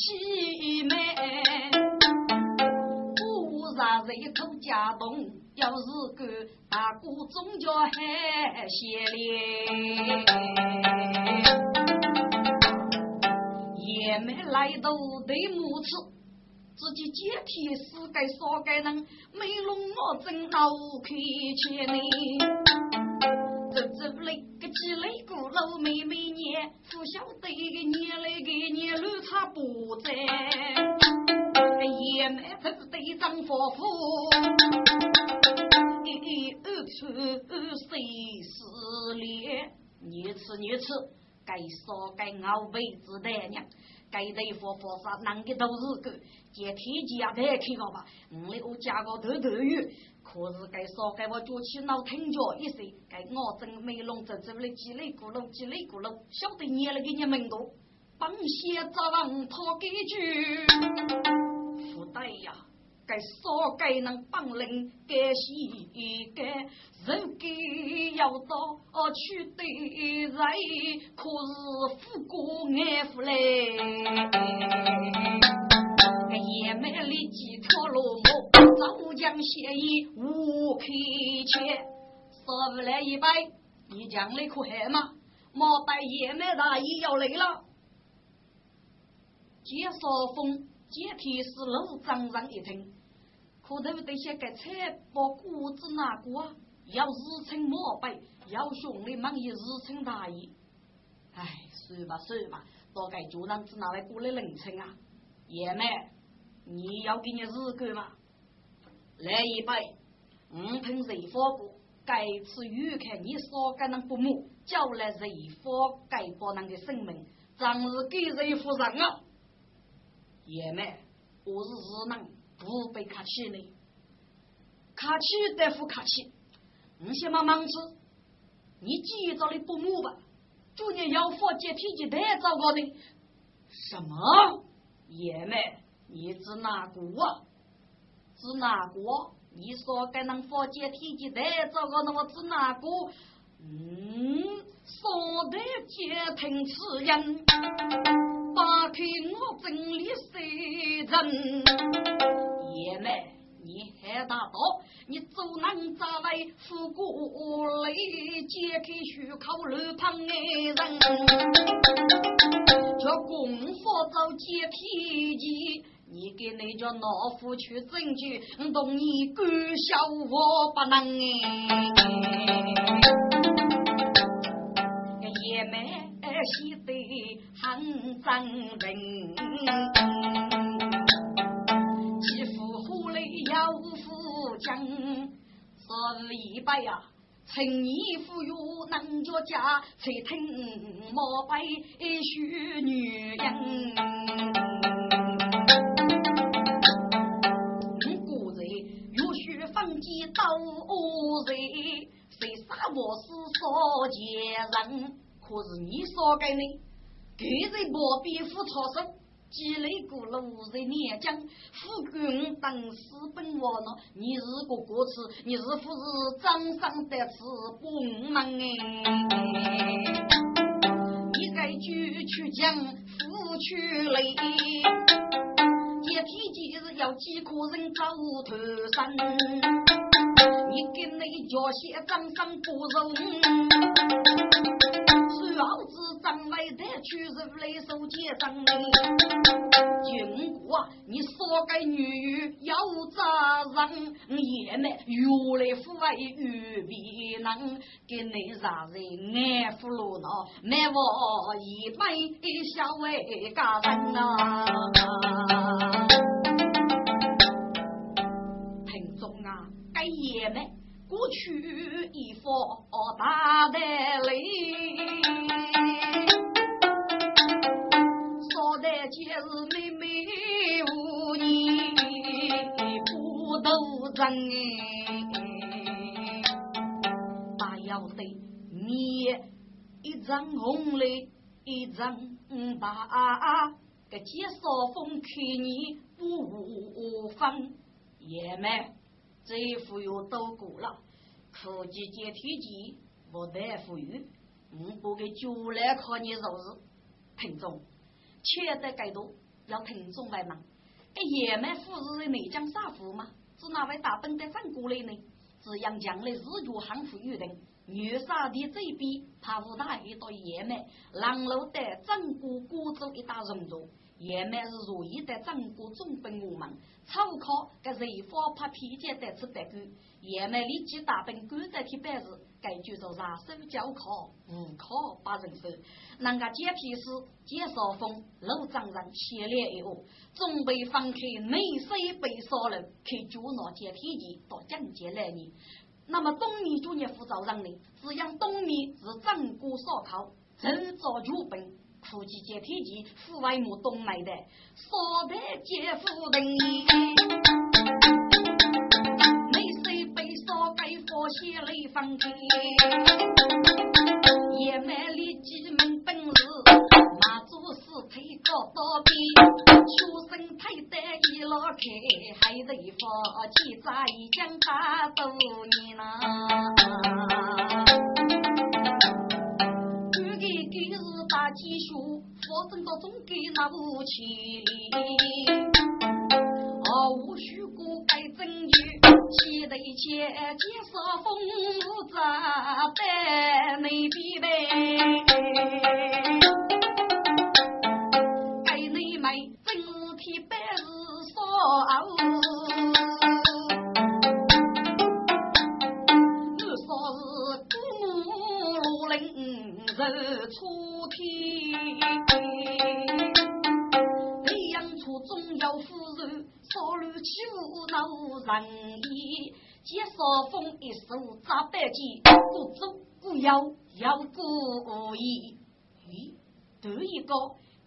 方背起美，不让人口家动，要是个大哥总叫海些咧，也没来到对母子。自己解体是该啥该能，没弄我真脑壳去呢。这这不来个鸡肋骨老妹妹，不晓得个捏来个年路差不在。也没这对张夫妇，一二出谁失恋？你吃你吃，该说该熬辈子的娘。该对佛佛啥，啷个都是个，见天机也别开个吧。我哩我加个头头语，可是该说该我脚气脑疼脚一声，该我真没弄这这里叽里咕噜叽里咕噜，晓得你了给你们多，帮些早晚讨几句，不对呀。该少该能帮人，该西该人该要到去对人，可是富过爱富嘞。也没立几条路目，早将协议无开切，说不来一百，你将来可害吗？莫待也没大意要来了。介绍风，阶梯是路张上一听。可头得些个菜包谷子哪个啊？要日称莫背，要兄弟们也日称大意。哎，算吧算吧，大概就让子拿来过来人称啊。爷们，你要给你日干吗？来一杯，五瓶热火锅。该次预看你所该能不母，叫来热火盖包人的生命，真是给人夫人啊！爷们，我是日能。不被客气呢，客气得不客气，你先忙忙吃，你记着的不母吧，祝你要佛接天机太糟糕的。什么？爷们，你指哪个啊？指哪个？你说该能佛接天机太糟糕，那我指哪个？嗯，说得接听此人，打开我真理谁人？爷们，你还大刀，你走南咋来？富过来解开虚口路旁的人，叫功夫走解体机，你给那叫老夫去证据，动你敢笑我不能哎，爷们喜得很真人。一百呀，趁你富裕能着家，才听莫白许女人。古人有许放鸡到人，谁杀我是少见人？可是你说给呢？给人莫必付错手。积累过了五十年将，富贵当私本我呢？你是个歌词，你是不是掌上得此本忙哎？你该句去讲，富去累，接天即日要几个人走头山？你跟那脚鞋掌上不容。老子张来的去是来收结账的，经过你说给女要咋人，也没原来父爱与别人，给你让人爱俘虏了，没我一百小为家人呐。听众啊，该也没。过去一方大的雷，说的皆是妹妹无你不斗争，大要得你一张红泪一张白，个介绍风看你不分也没。这副又都过了，苦集接体机，我得富裕。我不给酒来靠你肉日，听众，且得该多，要听众来忙。哎，爷们富日的内江啥富吗？是哪位大本的长过来呢？是杨江的日脚汉服预定。女杀的这边，怕武大一到爷们，狼路的整个古州一大人族。爷们是如意的整个中本我们，草考跟瑞花拍皮件得吃得够。爷们立即大本赶在去办事。该就做啥手教考，无考把人收。那个接皮师、接少峰、陆长人系列一个，准备放开内水被烧了，去就拿接皮机到江街来呢。那么东面就业负责人呢，只要东面是整个烧烤，走早剧本，估计接皮机户外木东来的，烧的接夫人。我写雷放开，也买里几门本事，马祖是推高刀边，出身太得一老开，还得发起在江大多年呐。有个给是大鸡血，发生到中给那武器哦，无须过该证据。起得一切，介绍风扎在那边呗。人意，接少风一手扎白鸡，故走故要要故意。咦，头一个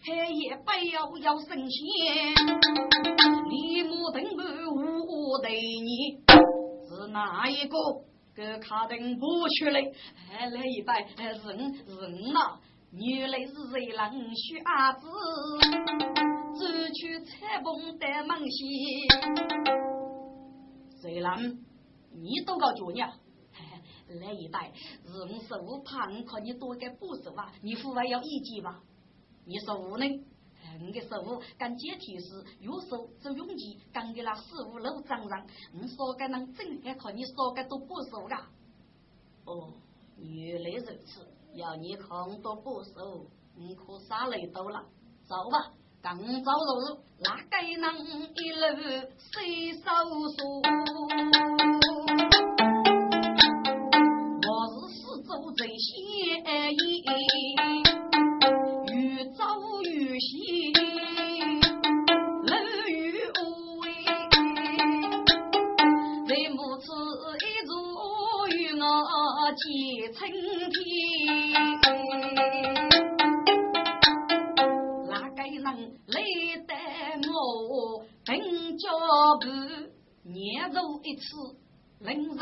黑夜白要要神仙，李木登个无对你是哪一个？给卡登不出来，来一拜人人呐，原来是谁人学阿子？走去采风的梦西，虽然你都搞脚呢，来一代是我手怕你靠你多个不手啊，你父外要一级吧？你说无呢？你的手干阶梯时，右手走勇气，干给那四五楼长上，你说该能正还靠你说该都不手噶？哦，原来如此，要你扛多不手，你可啥累到了？走吧。刚早日，那该能一路随手说，我是四周最先意，越早越喜，路越无畏，为母子一座与我结成天。脚步年走一次，人生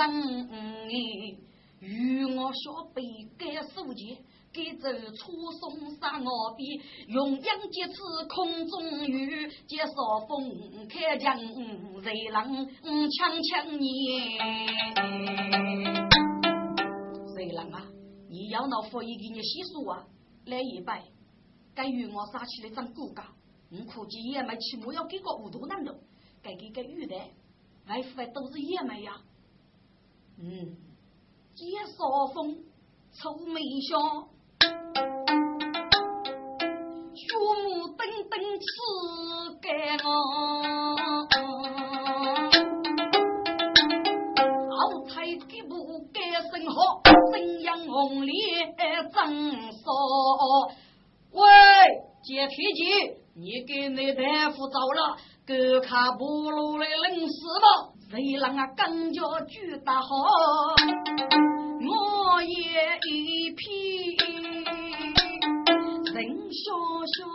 与我小辈该书记，该走初送上我边，用杨节刺空中雨，接少风开枪，谁人枪枪你？谁人啊？你要拿佛爷给你洗漱啊？来一拜，该与我杀起来长骨架，你估计也没起码要给个五多难的。该给个玉的，外父都是爷们呀。嗯，接少风，愁眉香，血目等等吃给我，好彩给不给生好，怎样红脸真少？接天机，你给你大夫走了。狗卡不路的冷死吧，谁让啊更加巨大好？我也一匹人笑笑，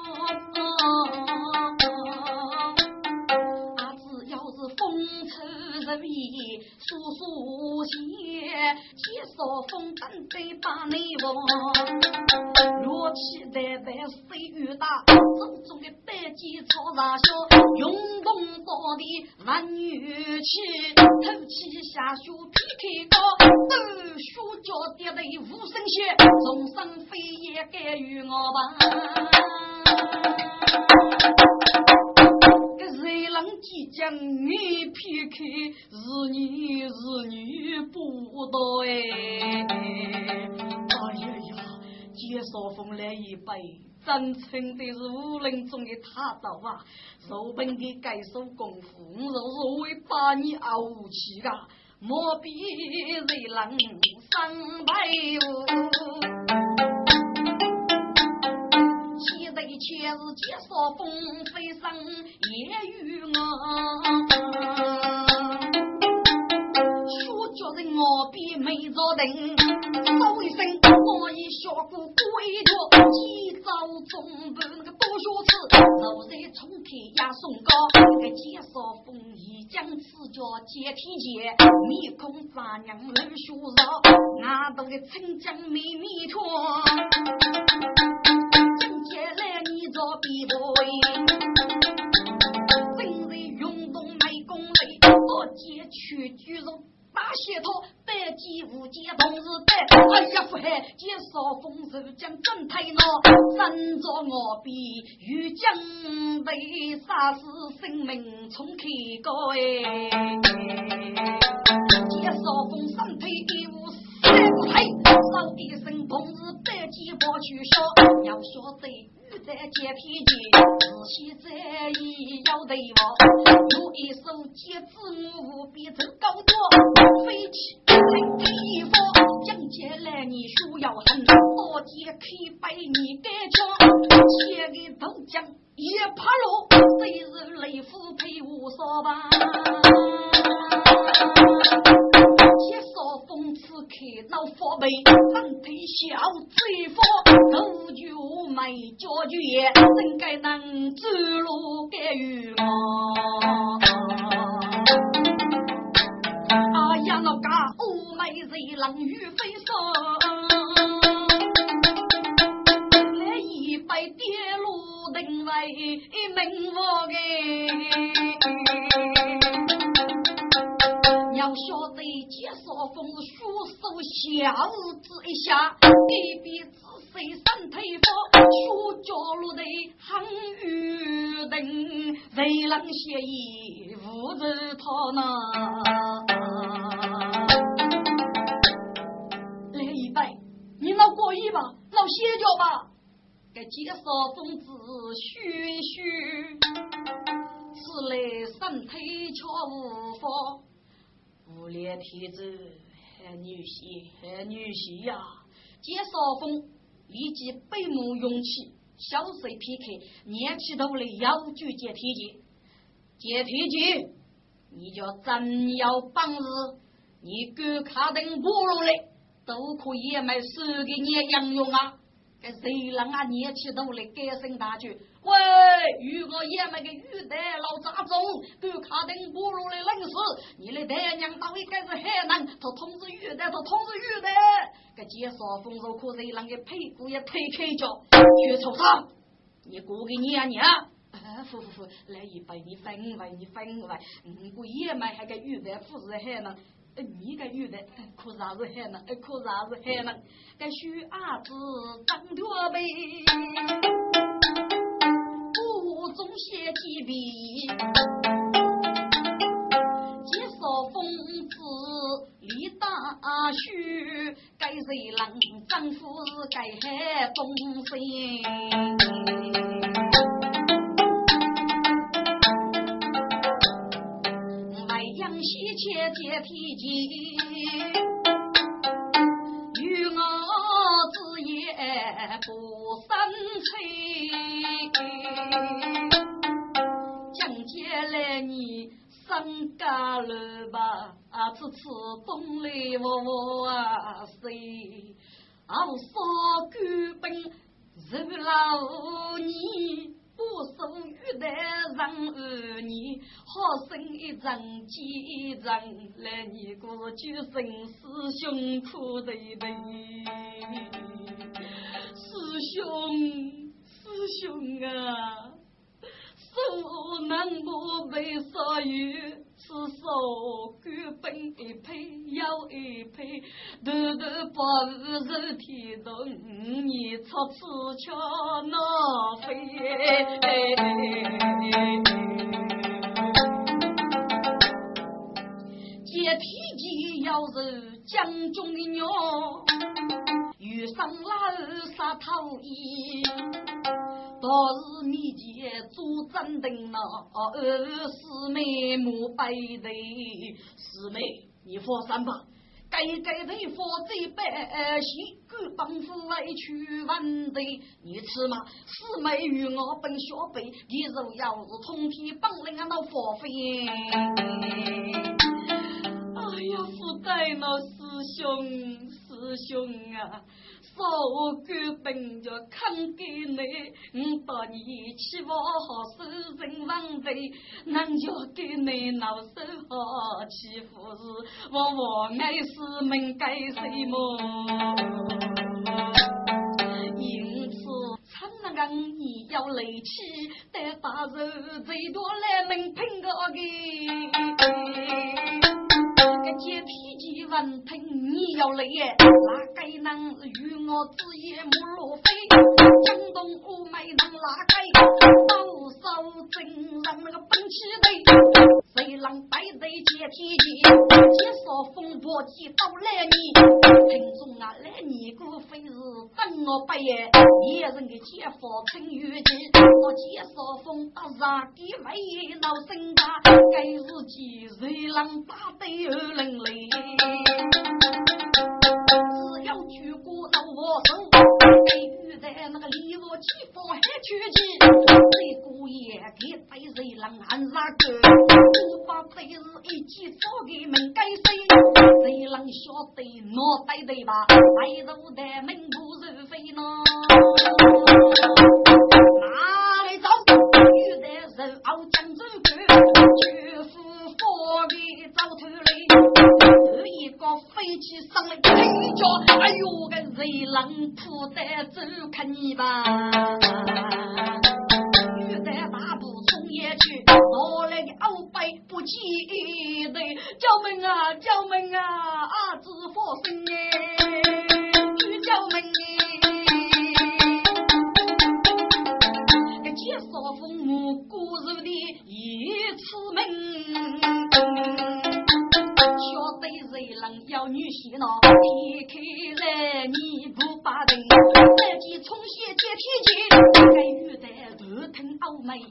吹日夜诉诉闲，介绍风灯在把内房，若期待待岁月大，手中的白鸡草上笑，涌动到底万女气，透气下雪劈开高，都雪脚跌得无声息，众生飞也该与我吧。即将你劈开，是你是女不道哎！哎呀呀，介绍风来一杯，真称的是武林中的大刀啊！手本的该手功夫，我是会把你熬起的，莫比谁人三百五。且是介绍风飞上夜雨啊。说叫人我比没着等，说一声我已学过规矩，几招中半那个多学次，昨日冲天也送高，那个介绍风已将此叫接天劫，面孔发娘露血肉，俺都个春江美米团，今天来你着比不本人运动没功累，我接去举肉。大鞋套，百计无间同日在。哎呀，不海见少风手将正太恼，真着我比欲将为杀死性命从开高哎。见少风身体一退，少一声同日百计我去笑，要晓得。在接天机，仔细在意要对我。有一手接子我比走高多，飞起来一发，将接来你需要狠，我接开百你该枪，切给头将一怕落，谁是雷夫陪我说吧？老佛背，身体小嘴佛，头就没脚脚也，怎该能走路给与我？哎呀，那个欧美人冷雨飞霜，来一杯跌落定位名我哎。要晓得，介绍风是双手小指一下，一笔字写三腿方，书角落的横雨灯，谁能写一无字他呢？来一杯，你老过意吧，老歇脚吧。给介绍风子嘘嘘，此来三腿巧无法。连天子女婿，女婿呀！见少峰立即背目勇气，小水劈开，念起头来要举接天机，接天机，你叫真要本事，你敢卡登不落来，都可以买十个你养用啊！该谁让啊念起头来改声大句？喂，如果爷们个玉带老杂种，都卡登不落来冷死，你的爹娘到底该是海南，他通知玉带，他通知玉带，个介绍丰收可是让个屁股也推开脚，去抽他，你过给你啊娘，啊，服服服，来一杯你分为你分为，嗯，我爷们还个玉带不是海南。你个女的，可是还是海南，可是还是海南，该许阿子张着呗。不中写几笔，介绍疯子李大叔，该谁郎丈夫是该海东山。西切接皮筋，与我之言不生气。原来你生家了吧？啊，次次东来我啊谁？啊，我少根本是老你不守玉带让儿女，好生一张几张来你过去生师兄苦的的，师兄师兄啊，手能不被所有。是手干本一配腰一配，头头把五肉提动，你出此桥那飞。接天机要是将军的娘，遇上老杀头衣。倒是面前做真定呐，二师妹莫背对，师妹你放心吧，该该的佛在百姓，敢帮夫委屈问的，你吃嘛？师妹与我本小辈，你若要是通天本领啊，那佛飞。哎呀，福在那师兄，师兄啊！我干本就肯给你，我到你去我好收人房子，能叫给你老手好欺负是，我我爱是门该谁么？因此，趁那个你要来气，得把人最多来门拼个个。你要来耶？哪个能与我子夜木落飞？江东乌梅能哪个？多少真让那个本气队，谁让白队接天机？接少风波接到来你，听众啊来你个非是等我白耶？一人的解放成玉器，我介绍风打上地位闹声大，该日记谁郎大队二人来？要举过到我手，给玉在那个礼物起风还出气，这个也给被谁让俺啥个？我把这日一起做给门该谁？谁让晓得脑袋对吧？白头的门不是非呢？哪里走？玉在手熬江州去，绝夫佛的早头来。一个飞起上来，哎呦个热浪扑在走看你吧！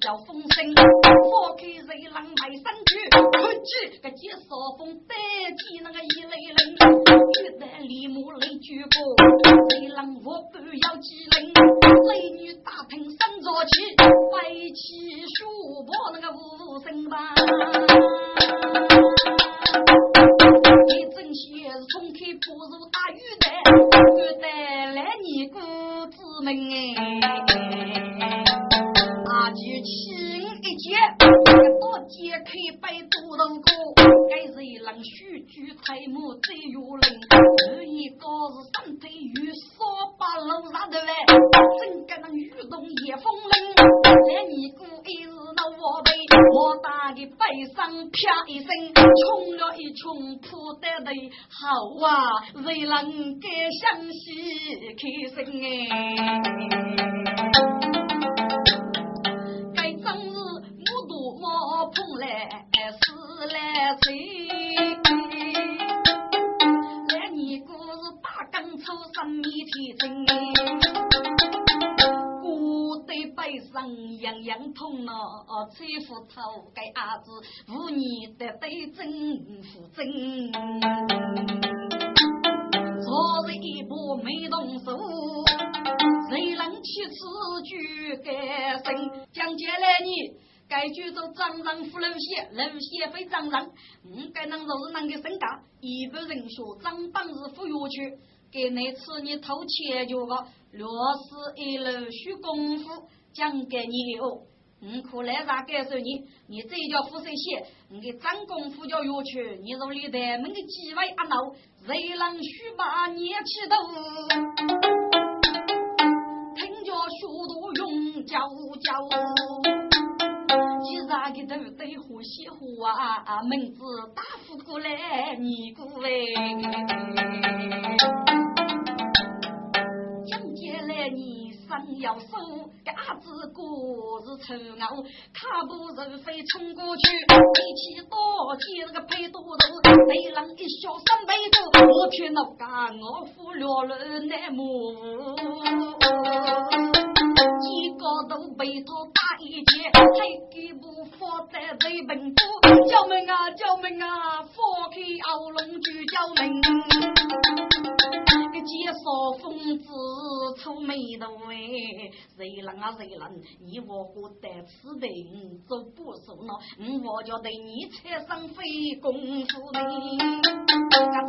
欧美要风声，放开谁人卖身躯，看起个接扫风带起那个一类人，遇得李母雷举过，谁人我不要机灵，美女大厅生着去，白起书破那个无声吧。你真些冲开步入大雨的，雨带来你姑子们哎，阿就亲一接，大街开摆多人过，该是一郎须举彩幕最有人，这一个是三腿雨扫把路上的嘞，整个那雨动也风冷，来你姑一日那我背，我打的背上啪一声，冲了一冲扑得累，好啊，谁能该相喜开心哎？粗生米天真背上样样痛哦，吹斧头给伢子，五年的对政府真。昨日一步没动手，谁能起此句改声？讲解来你，该举着张上扶楼鞋，楼鞋非张上，嗯，该能若是能给身家，一般人说张榜是扶下去，给那次你偷钱就个，若是一楼学功夫。讲给你哦。你可来啥感受你？你这叫富水些，你给张功夫叫有趣，你手里的门的几位阿老，谁能许把年起头？听着许多用叫叫，几啥个都得呼吸呼啊，名字打呼过来，你过哎。要收嘎子果子臭牛，踏步如飞冲过去，力气多，接那个配多头，雷浪一笑三杯酒，我偏那干我夫落了那木，几个都被他打一截，还给不放在嘴本部，叫门啊叫门啊，放开喉咙就叫门。介绍疯子出眉头哎，谁人啊谁人？你我不得此病做不熟呢？我就对你产生非功夫的，俺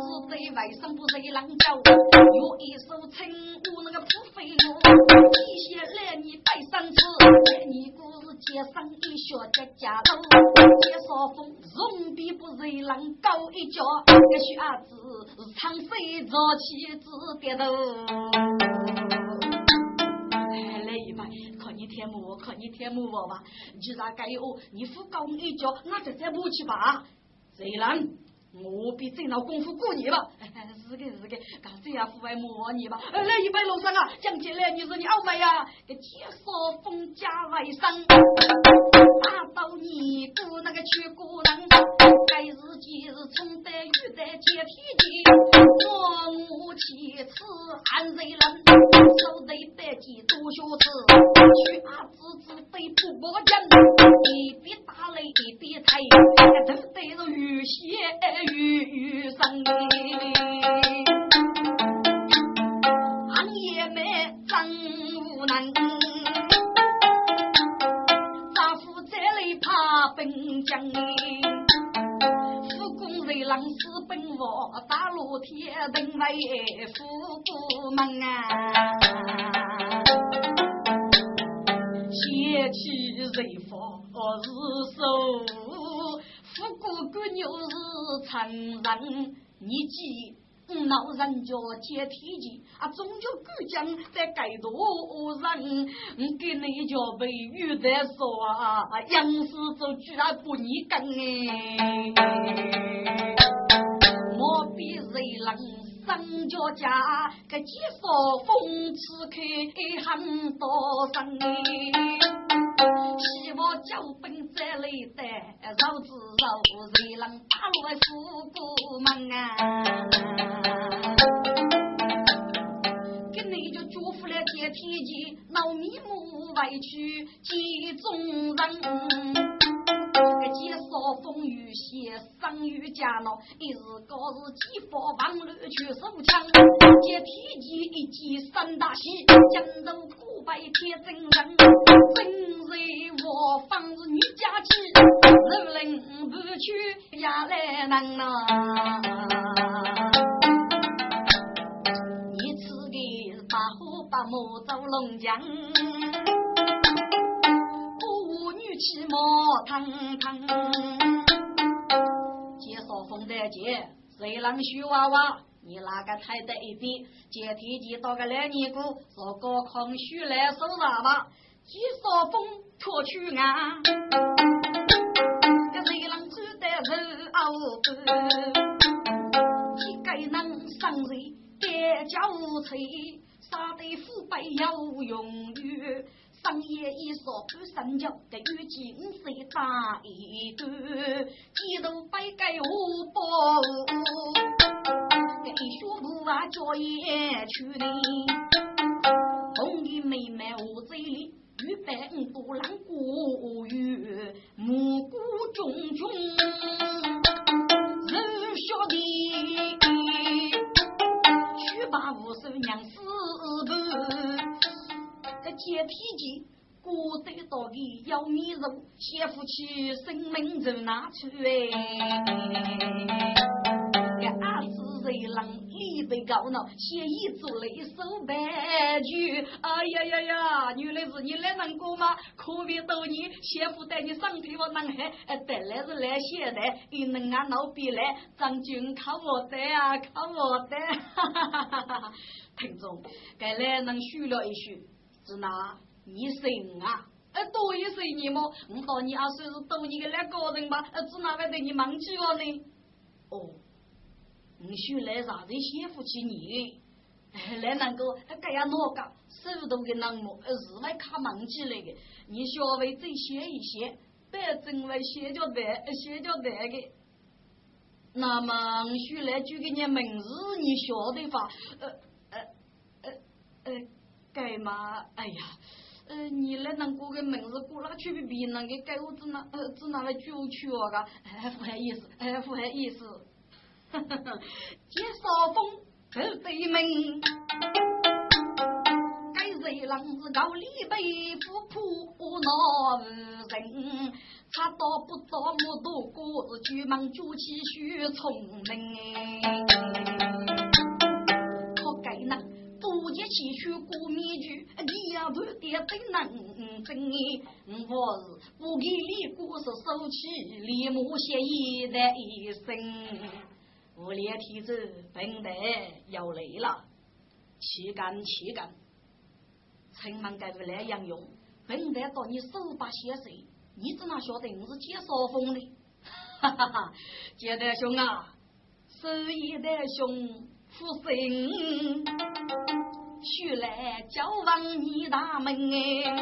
只对外甥不谁能教？有一手称我那个不费我，一些来你带上次，来你故事接上一学家家头，接上风容比不谁能高一脚，这小子长飞早起子。别头，我靠，你天母我吧。既然该有，你扶高一脚，那就再不去吧。虽然？我比这老功夫过你吧，是个是个，干这样父爱摸你吧。来一百楼上啊，讲起来你说你傲慢呀，个铁锁封家外甥，到你不那个去古人，该日今日从得玉在接体机，我母妻子安瑞人，手得百几多学子，去阿子子被不保讲，一边打雷一边抬，都得着雨鞋。雨雨声，行业没真无能，本将，富公人郎私奔我，大路铁灯为富姑门啊，邪气人佛日收。不过个牛是成人，你记老人家接体机啊，终究故将在盖多人，我给你家被雨在说啊，杨氏就居然不你跟哎，莫比谁能上家家，个几少风刺开很多人哎。希望脚本这里的肉子肉，谁能打落富姑门啊？给你就祝福了天天机，闹迷目委屈几种人。个几少风雨险，生于家闹，一日高日几发王乱去手枪，接天机一击三大喜，江州古白铁，真人我方是女家妻，人人不去也来难呐。你吃的把火把木走龙江。起毛腾腾，介绍风的姐，谁让徐娃娃？你那个太得一笔，接天机到个两年过，说个空虚来收啥吧？介绍风脱去啊，这谁让住的是傲官？几个能上人别叫吹，杀得腐败要用于。上夜一说不三角，给雨金水打一段，几头白盖五包，给学徒啊教也去的，红衣妹妹我，玉白多郎过月，木鼓炯炯，人晓得，去把五手娘死不。接体机，古代到底要米肉，先夫妻生命就拿出哎。个阿子人郎里头得高呢，写一做了一首白句。哎呀呀呀，原来是你来能过吗？可别逗你，媳妇带你上天我南海，哎，带来是来写的，你能俺老比来，张军靠我的啊，靠我的。哈哈哈哈哈！听众，该来能学了一学，是哪？你信啊？多一岁你么？我到你二岁是多你个两个人吧？呃，只哪会对你忘记了呢？哦，你学来啥子先夫起你？来那个，该呀哪个手头的人么？呃，是外卡忘记来的。你稍微再写一写，别真为写着的，写着的。那么我学来就给你名字，你晓得吧？呃呃呃呃，该嘛？哎呀！呃，你来那过个门子过那去比比那个盖我只拿呃只拿来就去哦个，哎 不好意思，哎不好意思，接少风走对门，该谁郎子高里背夫仆闹人，他到不到我多过是举忙举起学聪明。一起去过面去，你呀不得真能真我是不给你过是收起李木写一的一生，我连天子本得要来了，气干气干，城门该不来杨勇，本得到你手把血水，你怎么晓得我是接少风的？哈哈哈，接德兄啊，手一的兄福星。许来交往你大门哎，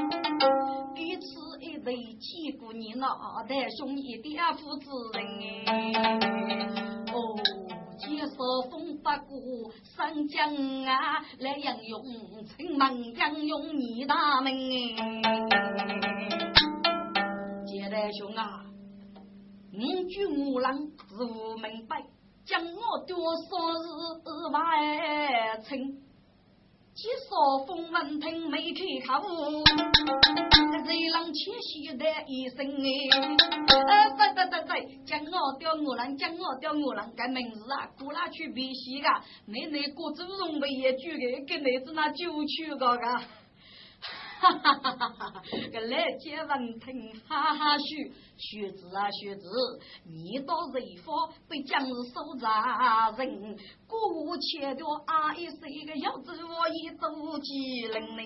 彼此一对见过你那代兄弟的父子人哎。哦，介绍风八股三江啊，来杨勇城门杨勇你大门哎。杰代兄啊，五句五郎是无明白，将我多少日外称。几少风闻听没开口，热浪气息的一声哎，哎对对对对，江我钓我郎，江我钓我郎，该名字啊，过哪去比西个？你那个祖宗辈也举个，跟妹子那就去个个。哈哈哈哈哈哈！个来接文听，哈哈嘘，学子啊学子，你到瑞芳被将士收扎人，过切掉阿姨是一个要子我一走几人呢？